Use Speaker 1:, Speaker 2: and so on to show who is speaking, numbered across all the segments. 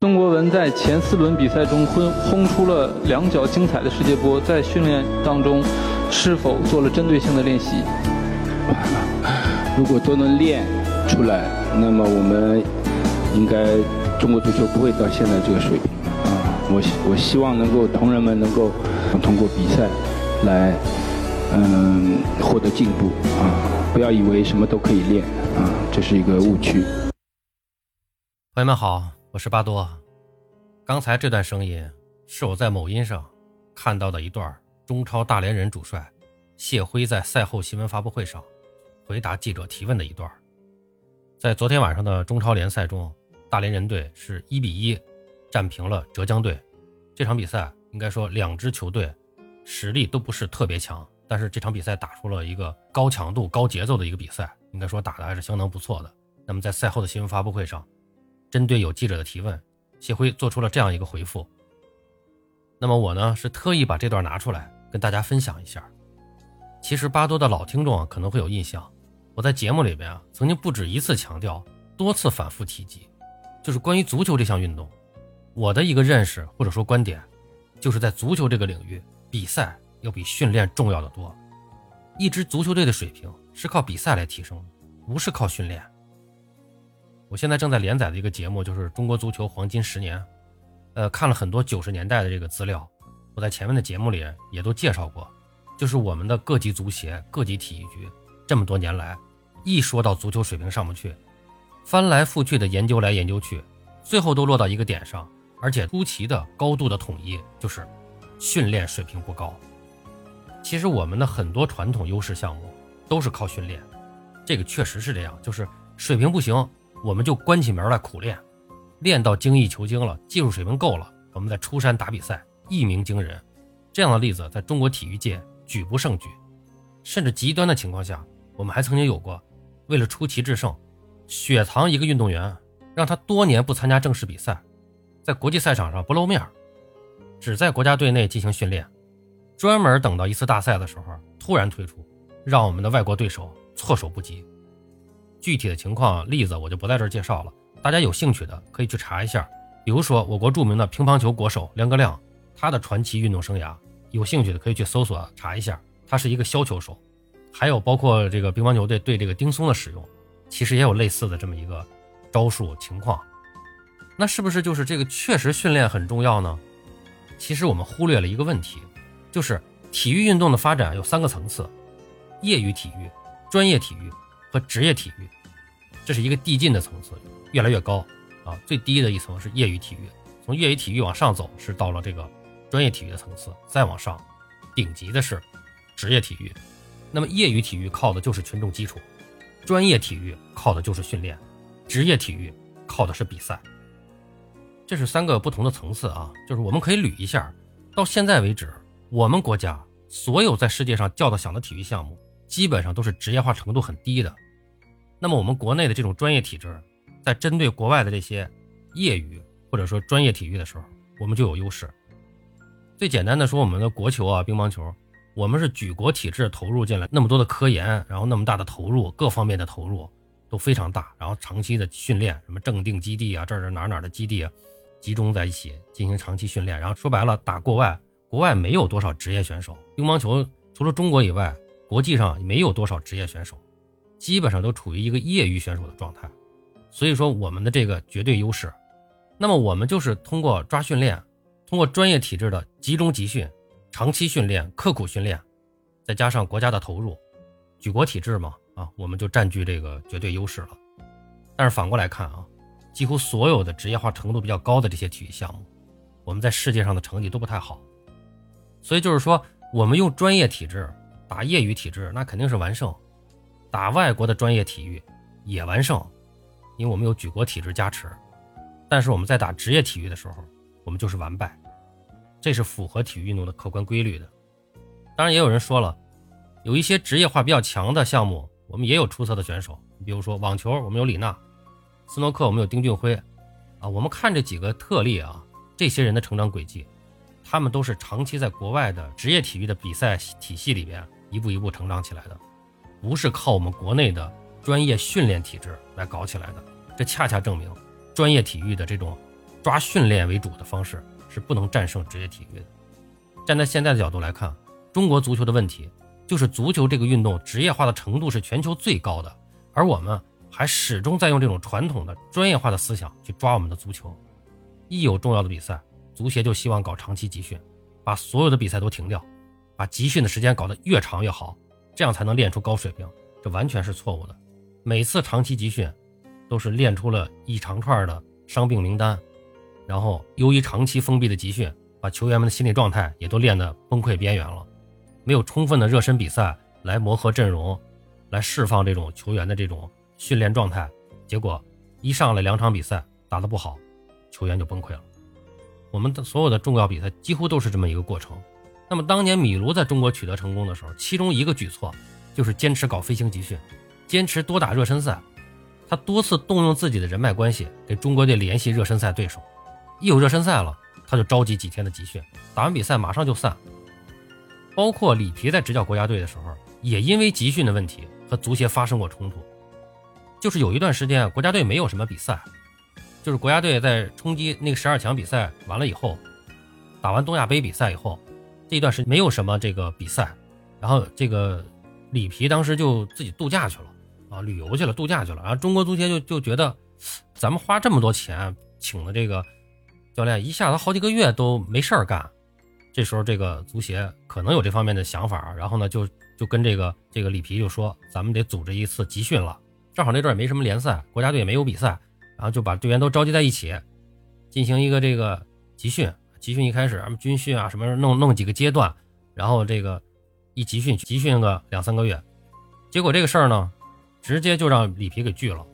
Speaker 1: 曾国文在前四轮比赛中轰轰出了两脚精彩的世界波，在训练当中是否做了针对性的练习？
Speaker 2: 如果都能练出来，那么我们应该中国足球不会到现在这个水平啊！我我希望能够同仁们能够通过比赛来嗯获得进步啊！不要以为什么都可以练啊，这是一个误区。
Speaker 3: 朋友们好。我是巴多，刚才这段声音是我在某音上看到的一段中超大连人主帅谢辉在赛后新闻发布会上回答记者提问的一段。在昨天晚上的中超联赛中，大连人队是一比一战平了浙江队。这场比赛应该说两支球队实力都不是特别强，但是这场比赛打出了一个高强度、高节奏的一个比赛，应该说打的还是相当不错的。那么在赛后的新闻发布会上。针对有记者的提问，谢辉做出了这样一个回复。那么我呢是特意把这段拿出来跟大家分享一下。其实巴多的老听众啊可能会有印象，我在节目里边啊曾经不止一次强调，多次反复提及，就是关于足球这项运动，我的一个认识或者说观点，就是在足球这个领域，比赛要比训练重要的多。一支足球队的水平是靠比赛来提升，不是靠训练。我现在正在连载的一个节目就是《中国足球黄金十年》，呃，看了很多九十年代的这个资料。我在前面的节目里也都介绍过，就是我们的各级足协、各级体育局这么多年来，一说到足球水平上不去，翻来覆去的研究来研究去，最后都落到一个点上，而且出奇的高度的统一，就是训练水平不高。其实我们的很多传统优势项目都是靠训练，这个确实是这样，就是水平不行。我们就关起门来苦练，练到精益求精了，技术水平够了，我们再出山打比赛，一鸣惊人。这样的例子在中国体育界举不胜举，甚至极端的情况下，我们还曾经有过，为了出奇制胜，雪藏一个运动员，让他多年不参加正式比赛，在国际赛场上不露面，只在国家队内进行训练，专门等到一次大赛的时候突然推出，让我们的外国对手措手不及。具体的情况例子我就不在这儿介绍了，大家有兴趣的可以去查一下。比如说我国著名的乒乓球国手梁格亮，他的传奇运动生涯，有兴趣的可以去搜索查一下。他是一个削球手，还有包括这个乒乓球队对这个丁松的使用，其实也有类似的这么一个招数情况。那是不是就是这个确实训练很重要呢？其实我们忽略了一个问题，就是体育运动的发展有三个层次：业余体育、专业体育和职业体育。这是一个递进的层次，越来越高啊！最低的一层是业余体育，从业余体育往上走是到了这个专业体育的层次，再往上，顶级的是职业体育。那么业余体育靠的就是群众基础，专业体育靠的就是训练，职业体育靠的是比赛。这是三个不同的层次啊！就是我们可以捋一下，到现在为止，我们国家所有在世界上叫得响的体育项目，基本上都是职业化程度很低的。那么我们国内的这种专业体制，在针对国外的这些业余或者说专业体育的时候，我们就有优势。最简单的说，我们的国球啊，乒乓球，我们是举国体制投入进来那么多的科研，然后那么大的投入，各方面的投入都非常大，然后长期的训练，什么正定基地啊，这是哪哪的基地啊，集中在一起进行长期训练，然后说白了打国外，国外没有多少职业选手，乒乓球除了中国以外，国际上没有多少职业选手。基本上都处于一个业余选手的状态，所以说我们的这个绝对优势。那么我们就是通过抓训练，通过专业体制的集中集训、长期训练、刻苦训练，再加上国家的投入，举国体制嘛，啊，我们就占据这个绝对优势了。但是反过来看啊，几乎所有的职业化程度比较高的这些体育项目，我们在世界上的成绩都不太好。所以就是说，我们用专业体制打业余体制，那肯定是完胜。打外国的专业体育也完胜，因为我们有举国体制加持。但是我们在打职业体育的时候，我们就是完败，这是符合体育运动的客观规律的。当然，也有人说了，有一些职业化比较强的项目，我们也有出色的选手。比如说网球，我们有李娜；斯诺克，我们有丁俊晖。啊，我们看这几个特例啊，这些人的成长轨迹，他们都是长期在国外的职业体育的比赛体系里边一步一步成长起来的。不是靠我们国内的专业训练体制来搞起来的，这恰恰证明专业体育的这种抓训练为主的方式是不能战胜职业体育的。站在现在的角度来看，中国足球的问题就是足球这个运动职业化的程度是全球最高的，而我们还始终在用这种传统的专业化的思想去抓我们的足球。一有重要的比赛，足协就希望搞长期集训，把所有的比赛都停掉，把集训的时间搞得越长越好，这样才能练出高水平。这完全是错误的。每次长期集训，都是练出了一长串的伤病名单，然后由于长期封闭的集训，把球员们的心理状态也都练得崩溃边缘了，没有充分的热身比赛来磨合阵容，来释放这种球员的这种训练状态，结果一上来两场比赛打得不好，球员就崩溃了。我们的所有的重要比赛几乎都是这么一个过程。那么当年米卢在中国取得成功的时候，其中一个举措就是坚持搞飞行集训。坚持多打热身赛，他多次动用自己的人脉关系给中国队联系热身赛对手。一有热身赛了，他就召集几天的集训，打完比赛马上就散。包括里皮在执教国家队的时候，也因为集训的问题和足协发生过冲突。就是有一段时间，国家队没有什么比赛，就是国家队在冲击那个十二强比赛完了以后，打完东亚杯比赛以后，这一段时间没有什么这个比赛，然后这个里皮当时就自己度假去了。啊，旅游去了，度假去了。然后中国足协就就觉得，咱们花这么多钱请的这个教练，一下子好几个月都没事儿干。这时候这个足协可能有这方面的想法，然后呢就就跟这个这个里皮就说，咱们得组织一次集训了。正好那阵也没什么联赛，国家队也没有比赛，然后就把队员都召集在一起，进行一个这个集训。集训一开始，什么军训啊，什么弄弄几个阶段，然后这个一集训集训个两三个月，结果这个事儿呢。直接就让里皮给拒了，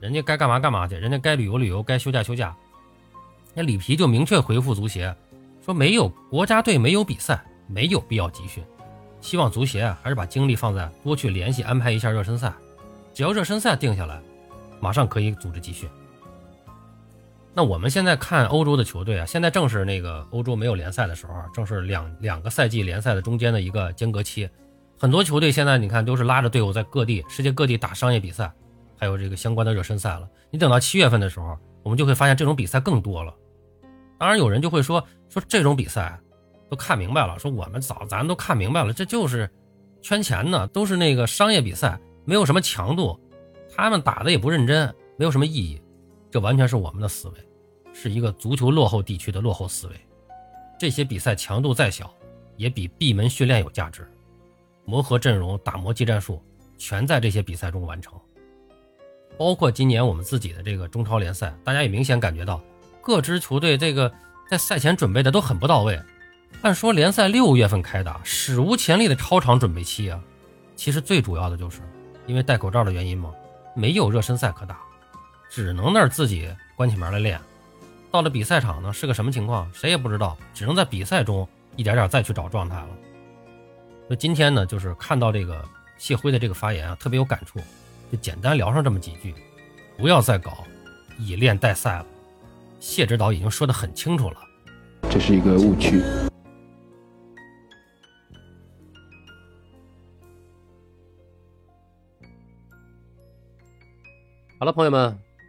Speaker 3: 人家该干嘛干嘛去，人家该旅游旅游，该休假休假。那里皮就明确回复足协，说没有国家队没有比赛，没有必要集训，希望足协还是把精力放在多去联系安排一下热身赛，只要热身赛定下来，马上可以组织集训。那我们现在看欧洲的球队啊，现在正是那个欧洲没有联赛的时候，正是两两个赛季联赛的中间的一个间隔期。很多球队现在你看都是拉着队伍在各地、世界各地打商业比赛，还有这个相关的热身赛了。你等到七月份的时候，我们就会发现这种比赛更多了。当然有人就会说说这种比赛都看明白了，说我们早咱都看明白了，这就是圈钱呢，都是那个商业比赛，没有什么强度，他们打的也不认真，没有什么意义。这完全是我们的思维，是一个足球落后地区的落后思维。这些比赛强度再小，也比闭门训练有价值。磨合阵容、打磨技战术，全在这些比赛中完成。包括今年我们自己的这个中超联赛，大家也明显感觉到，各支球队这个在赛前准备的都很不到位。按说联赛六月份开打，史无前例的超长准备期啊。其实最主要的就是因为戴口罩的原因嘛，没有热身赛可打，只能那儿自己关起门来练。到了比赛场呢，是个什么情况，谁也不知道，只能在比赛中一点点再去找状态了。那今天呢，就是看到这个谢辉的这个发言啊，特别有感触，就简单聊上这么几句，不要再搞以练代赛了。谢指导已经说得很清楚了，
Speaker 2: 这是一个误区。
Speaker 3: 好了，朋友们，